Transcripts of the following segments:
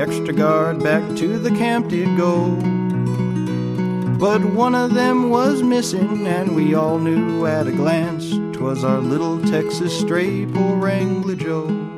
extra guard back to the camp did go. But one of them was missing, and we all knew at a glance 'twas our little Texas stray, poor Wrangler Joe.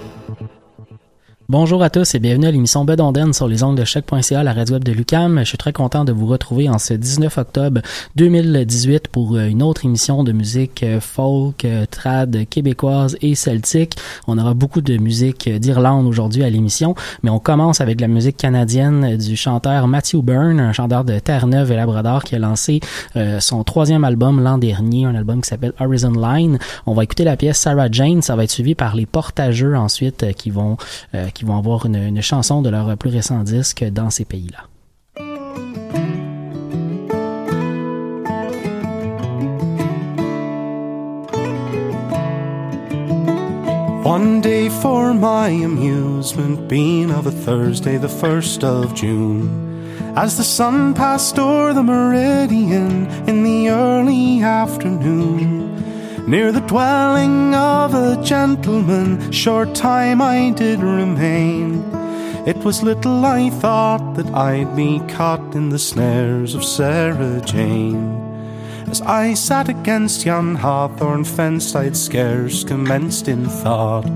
Bonjour à tous et bienvenue à l'émission Bedonden sur les ondes de choc.ca, la radio web de Lucam. Je suis très content de vous retrouver en ce 19 octobre 2018 pour euh, une autre émission de musique euh, folk, euh, trad, québécoise et celtique. On aura beaucoup de musique d'Irlande aujourd'hui à l'émission, mais on commence avec la musique canadienne du chanteur Matthew Byrne, un chanteur de Terre-Neuve et Labrador qui a lancé son troisième album l'an dernier, un album qui s'appelle Horizon Line. On va écouter la pièce Sarah Jane, ça va être suivi par les portageux ensuite qui vont qui vont avoir une, une chanson de leur plus récent disque dans ces pays-là. One day for my amusement, being of a Thursday, the first of June. As the sun passed o'er the meridian in the early afternoon, near the dwelling of a gentleman, short time I did remain. It was little I thought that I'd be caught in the snares of Sarah Jane. As I sat against yon hawthorn fence, I'd scarce commenced in thought.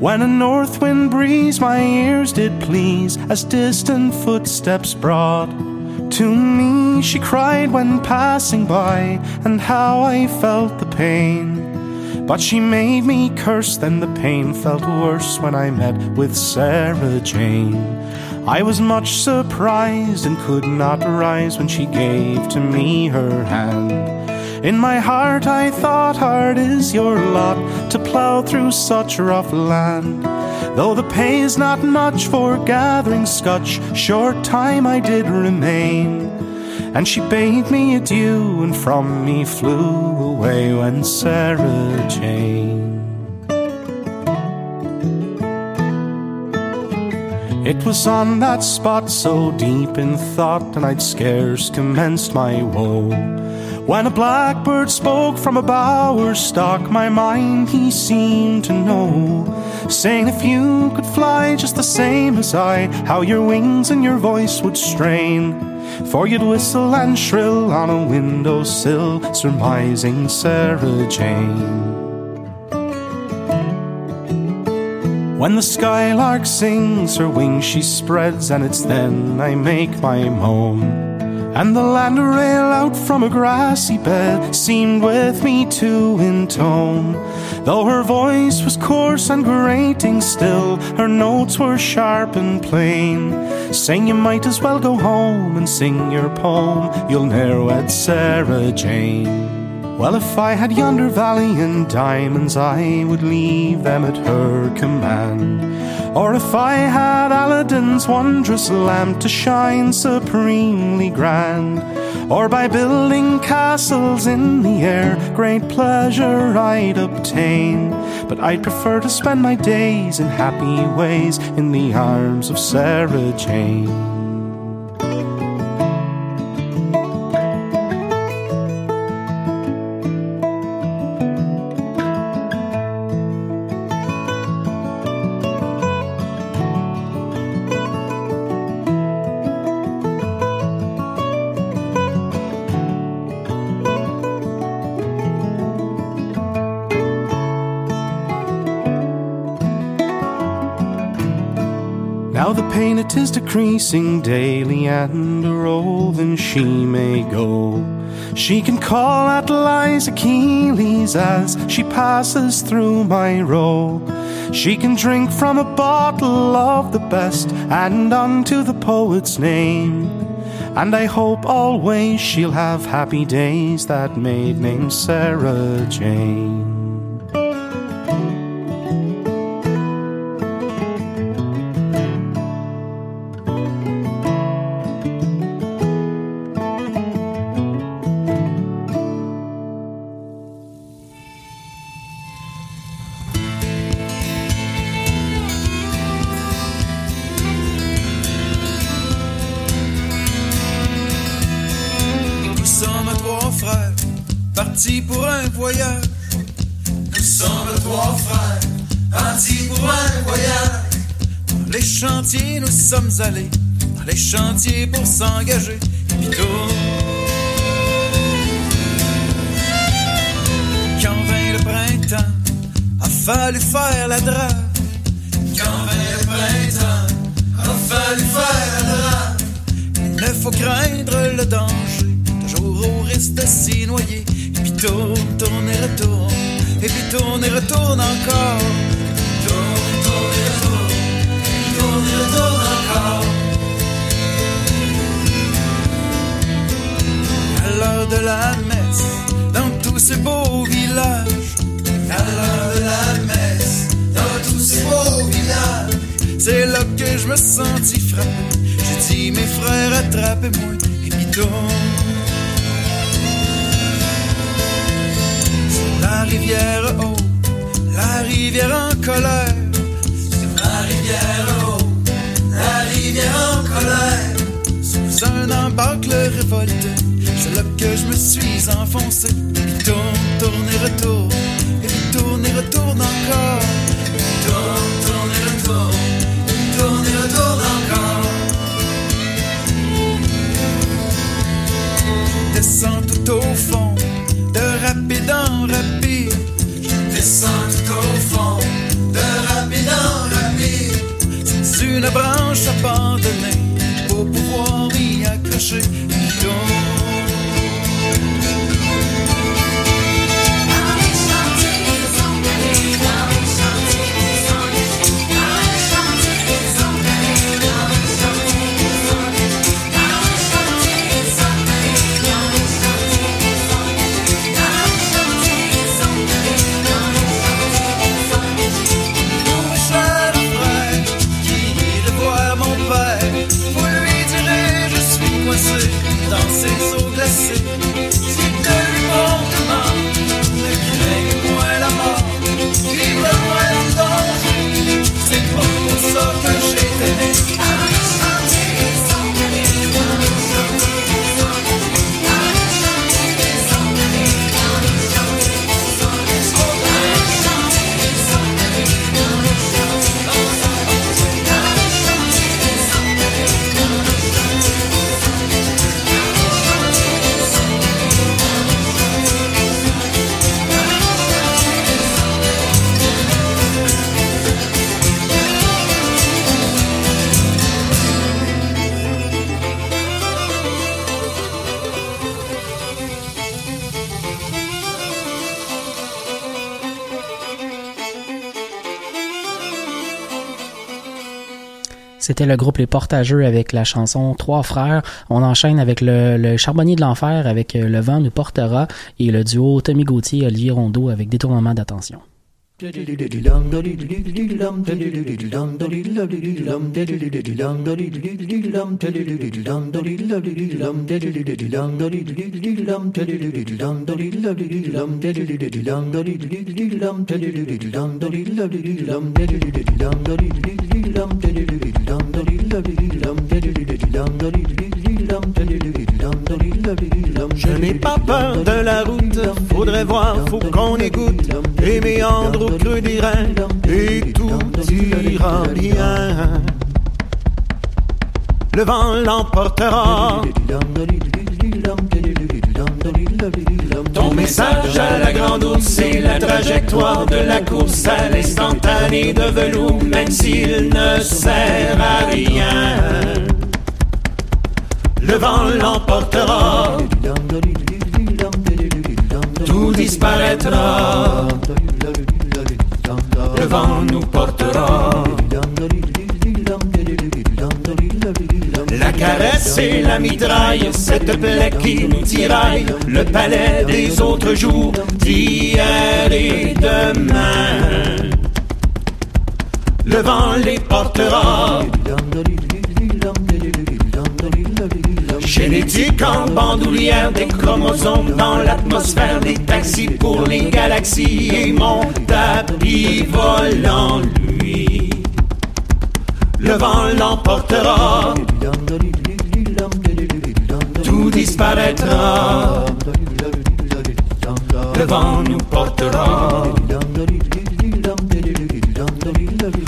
When a north wind breeze my ears did please, as distant footsteps brought. To me she cried when passing by, and how I felt the pain. But she made me curse, then the pain felt worse when I met with Sarah Jane. I was much surprised and could not rise when she gave to me her hand. In my heart I thought, hard is your lot to plough through such rough land. Though the pay's not much for gathering scotch, short time I did remain. And she bade me adieu, and from me flew away when Sarah Jane. It was on that spot so deep in thought, and I'd scarce commenced my woe. When a blackbird spoke from a bower stalk, my mind he seemed to know. Saying if you could fly just the same as I, how your wings and your voice would strain. For you'd whistle and shrill on a windowsill, surmising Sarah Jane. When the skylark sings, her wings she spreads, and it's then I make my moan. And the land rail out from a grassy bed seemed with me too in tone. Though her voice was coarse and grating still, her notes were sharp and plain. Saying you might as well go home and sing your poem, you'll ne'er wed Sarah Jane. Well, if I had yonder valley and diamonds, I would leave them at her command. Or if I had Aladdin's wondrous lamp to shine supremely grand. Or by building castles in the air, great pleasure I'd obtain. But I'd prefer to spend my days in happy ways in the arms of Sarah Jane. Is decreasing daily, and a roving she may go. She can call at Liza Keeley's as she passes through my row. She can drink from a bottle of the best and unto the poet's name. And I hope always she'll have happy days, that maid named Sarah Jane. Dans les chantiers pour s'engager. Quand vint le printemps, a fallu faire la drap. Me sentis frappé. J'ai dit, mes frères, attrapez-moi, et puis Sur la rivière haute, la rivière en colère. Sur la rivière haute, la rivière en colère. Sous un embarque révolté c'est là que je me suis enfoncé. Et tourne, tourne et retourne. Et tourne et retourne encore. Et tourne, tourne et retourne. Descends tout au fond, de rapide en rapide. Descends tout au fond, C'était le groupe Les Portageux avec la chanson Trois Frères. On enchaîne avec le, Charbonnier de l'Enfer avec euh, Le vent nous portera et le duo Tommy Gauthier et Olivier Rondeau avec Détournement d'attention. Je n'ai pas peur de la route, faudrait voir, faut qu'on écoute les méandres au creux des et tout ira bien. Le vent l'emportera. Ton message à la grande ours, c'est la trajectoire de la course à l'instantané de velours, même s'il ne sert à rien. Le vent l'emportera, tout disparaîtra. Le vent nous portera. La caresse et la mitraille, cette plaie qui nous tiraille, le palais des autres jours, d'hier et demain. Le vent les portera. Génétique en bandoulière, des chromosomes dans l'atmosphère, des taxis pour les galaxies et mon tapis volant, lui. Le vent l'emportera, tout disparaîtra. Le vent nous portera.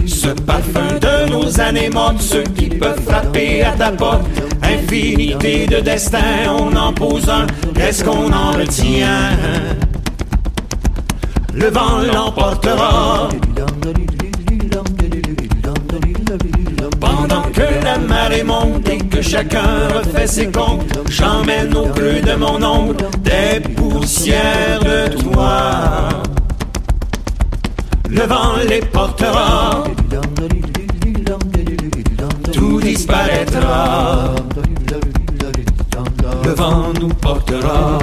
Ce parfum de nos années mortes, ceux qui peuvent frapper à ta porte. Infinité de destins, on en pose un, qu'est-ce qu'on en retient? Le vent l'emportera. La marée monte et que chacun refait ses comptes, j'emmène au creux de mon ombre des poussières de toi. Le vent les portera, tout disparaîtra. Le vent nous portera.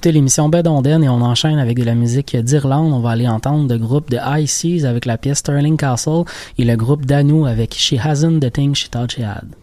Écoutez l'émission Bedonden et on enchaîne avec de la musique d'Irlande. On va aller entendre le groupe de High Seas avec la pièce Sterling Castle et le groupe Danu avec She Hasn't the Thing She Thought She Had.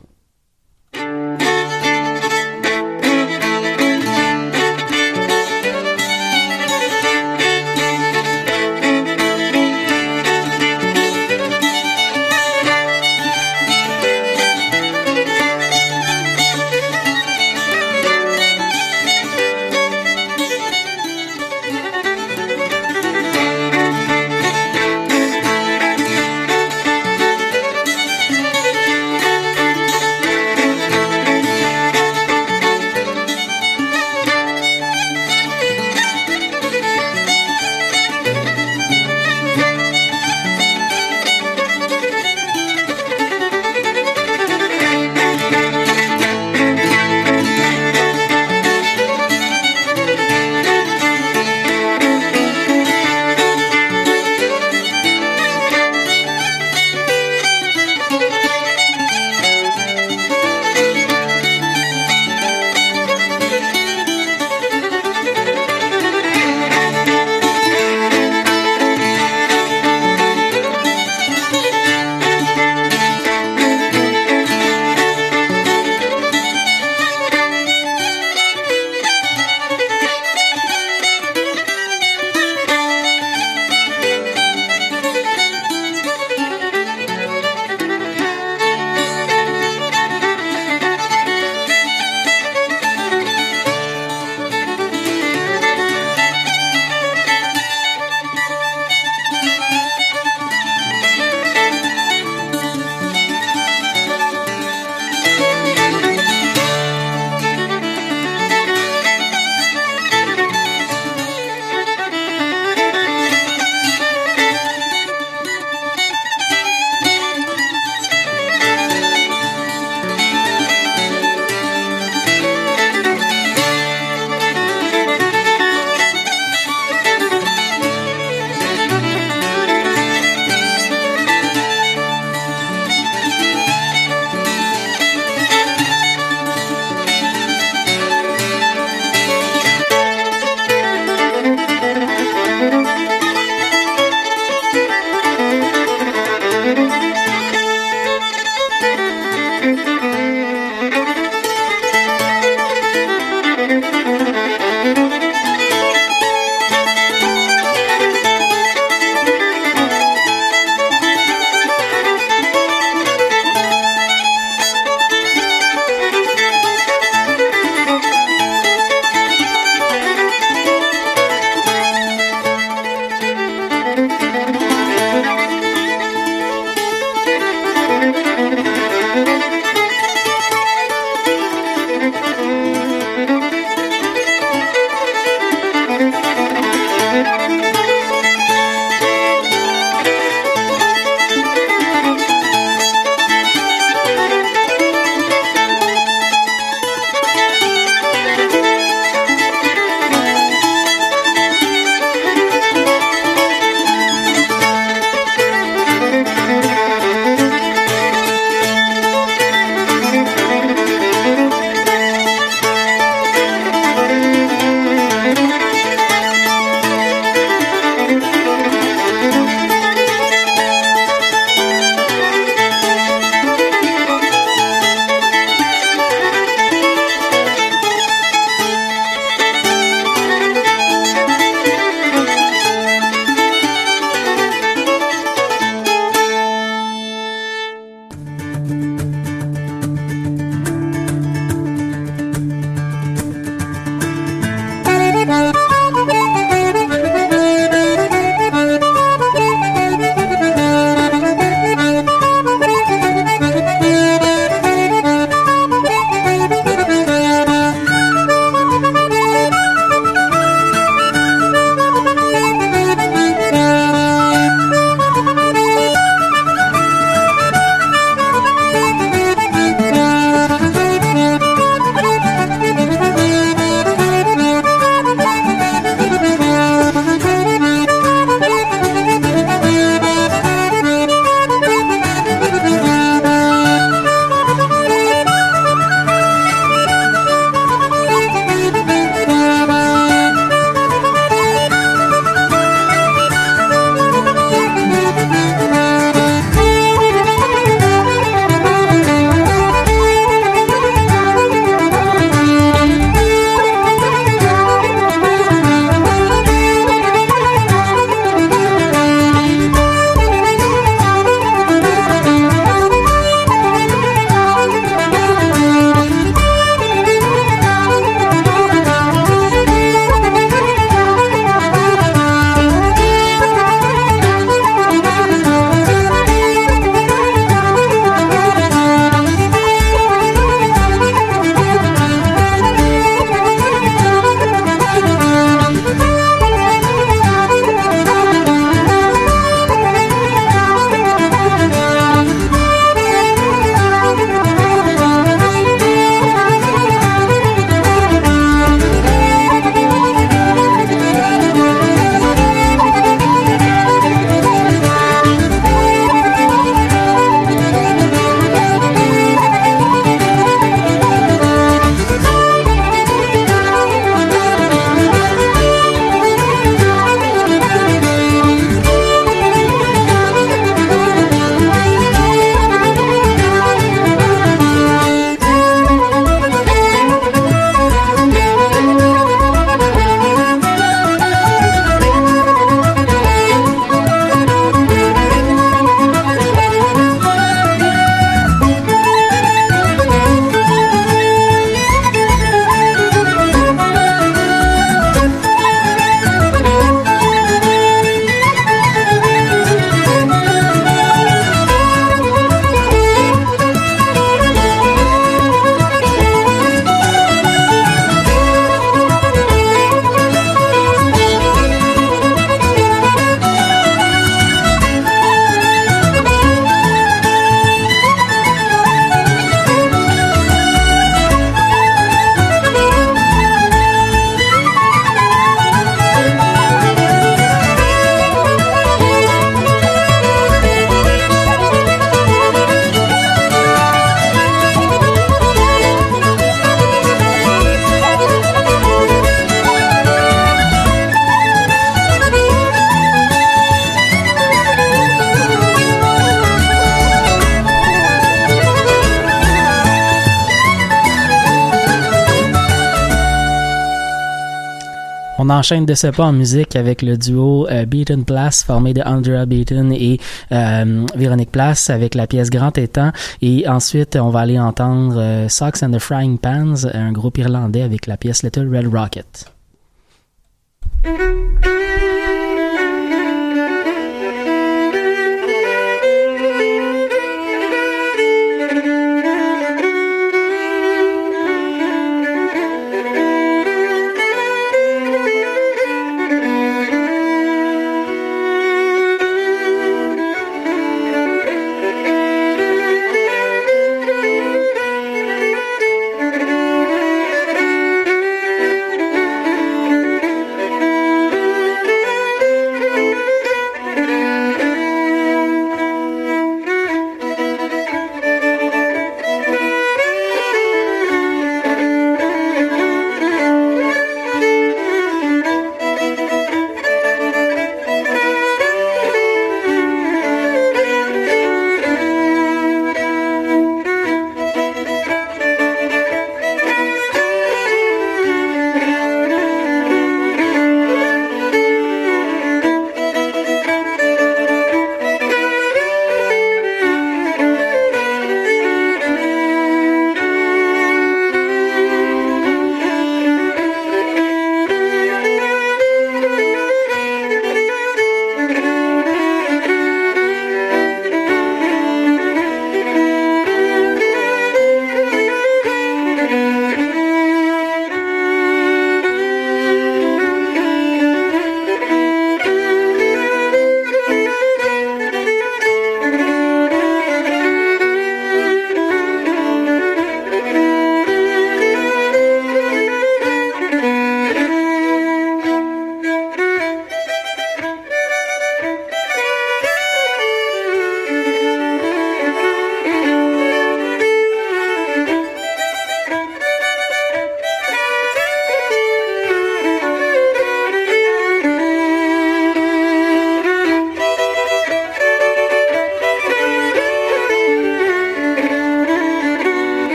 Enchaîne de ce pas en musique avec le duo euh, Beaton Place formé de Andrea Beaton et euh, Véronique Place avec la pièce Grand Étang et ensuite on va aller entendre euh, Socks and the Frying Pans, un groupe irlandais avec la pièce Little Red Rocket.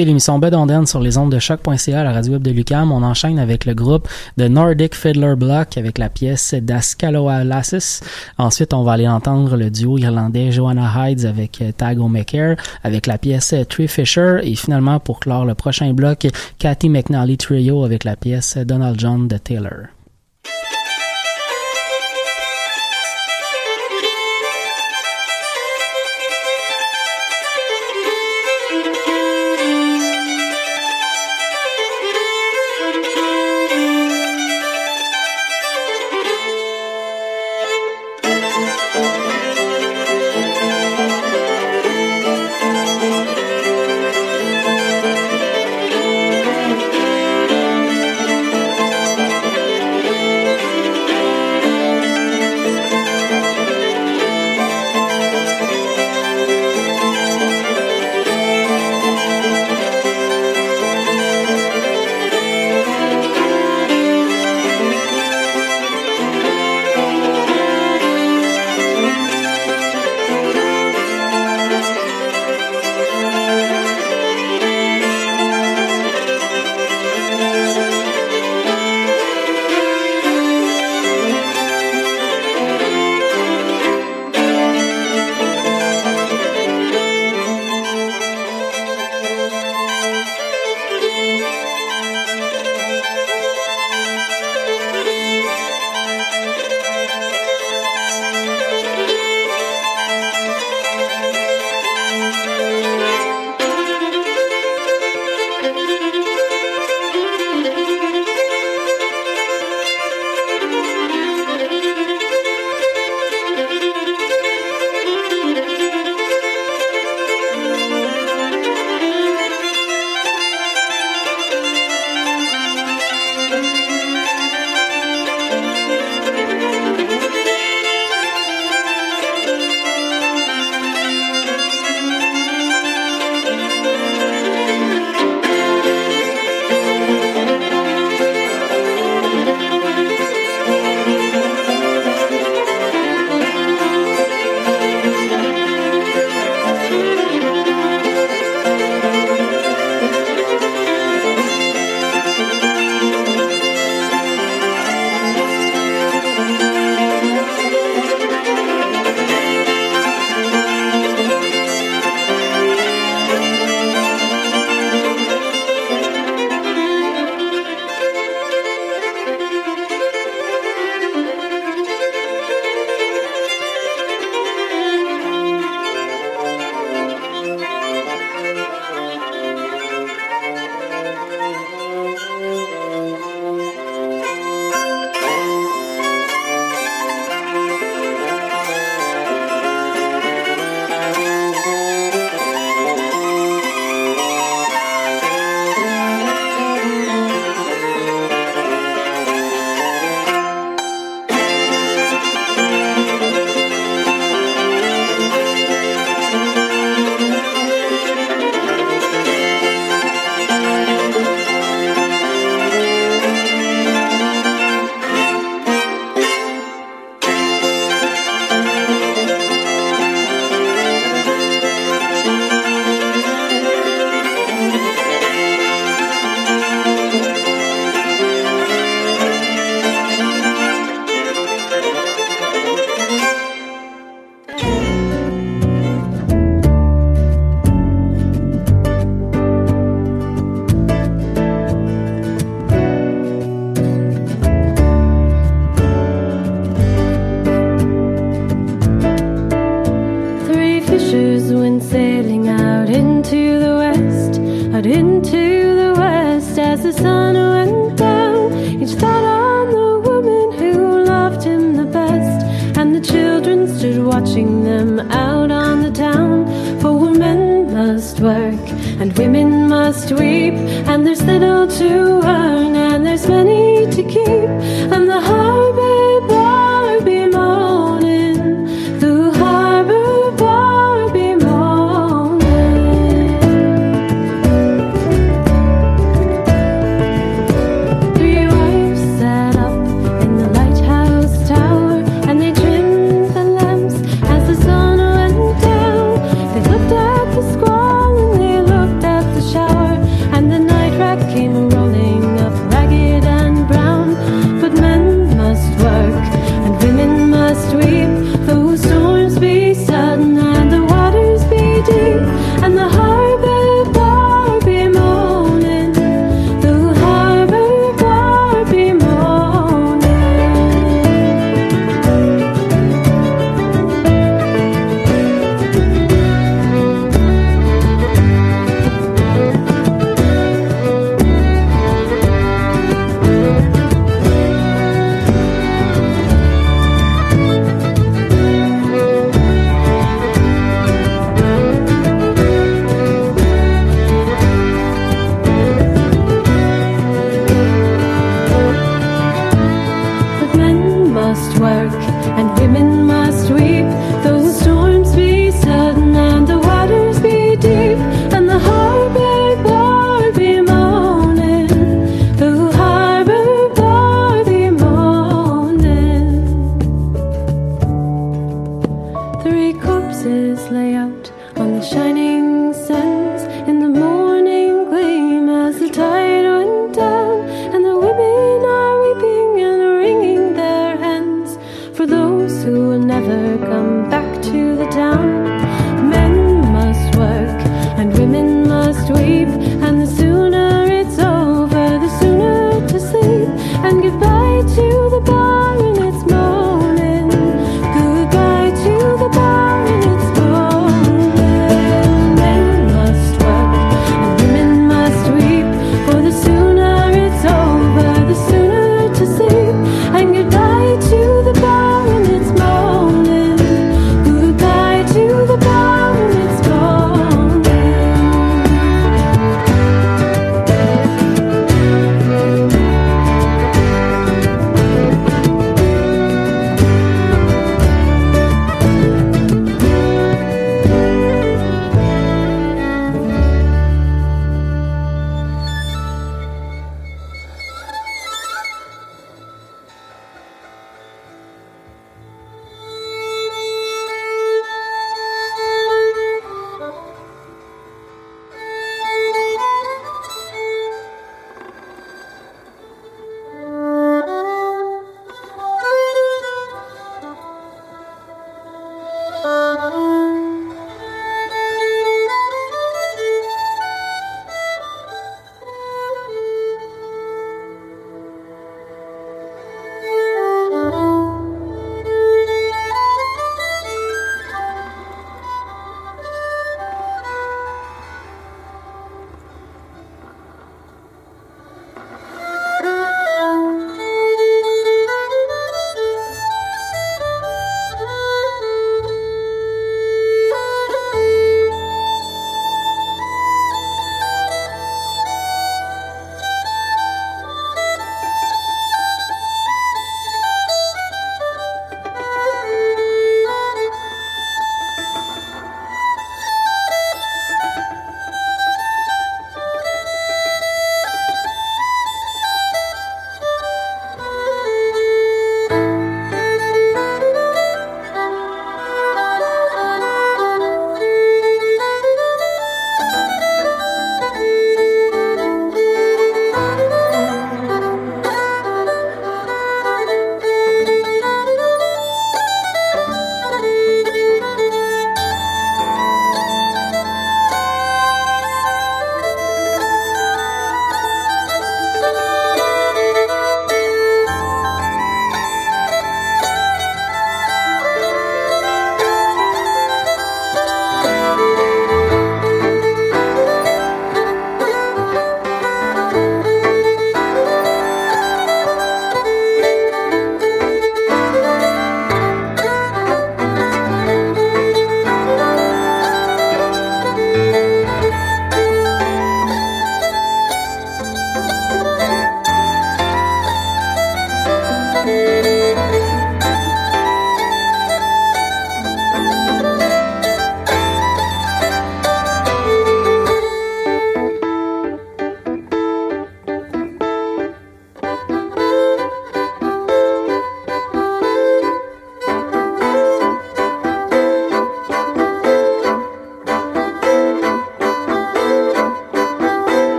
Écoutez l'émission on sur les ondes de choc.ca à la radio web de Lucam. On enchaîne avec le groupe de Nordic Fiddler Block avec la pièce Daskaloa Lasses. Ensuite, on va aller entendre le duo irlandais Joanna Hydes avec euh, Tag O'Maker avec la pièce Tree Fisher et finalement pour clore le prochain bloc, Cathy McNally Trio avec la pièce Donald John de Taylor.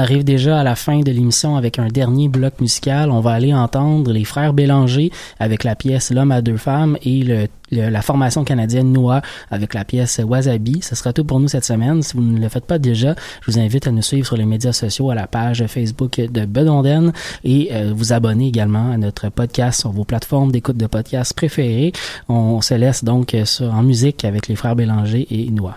Arrive déjà à la fin de l'émission avec un dernier bloc musical. On va aller entendre les frères Bélanger avec la pièce L'homme à deux femmes et la formation canadienne Noah avec la pièce Wasabi. Ce sera tout pour nous cette semaine. Si vous ne le faites pas déjà, je vous invite à nous suivre sur les médias sociaux à la page Facebook de Bedonden et euh, vous abonner également à notre podcast sur vos plateformes d'écoute de podcasts préférées. On se laisse donc euh, sur- en musique avec les frères Bélanger et Noah.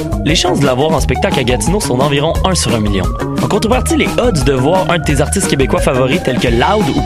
Les chances de la voir en spectacle à Gatineau sont d'environ 1 sur 1 million. En contrepartie, les odds de voir un de tes artistes québécois favoris tels que Loud ou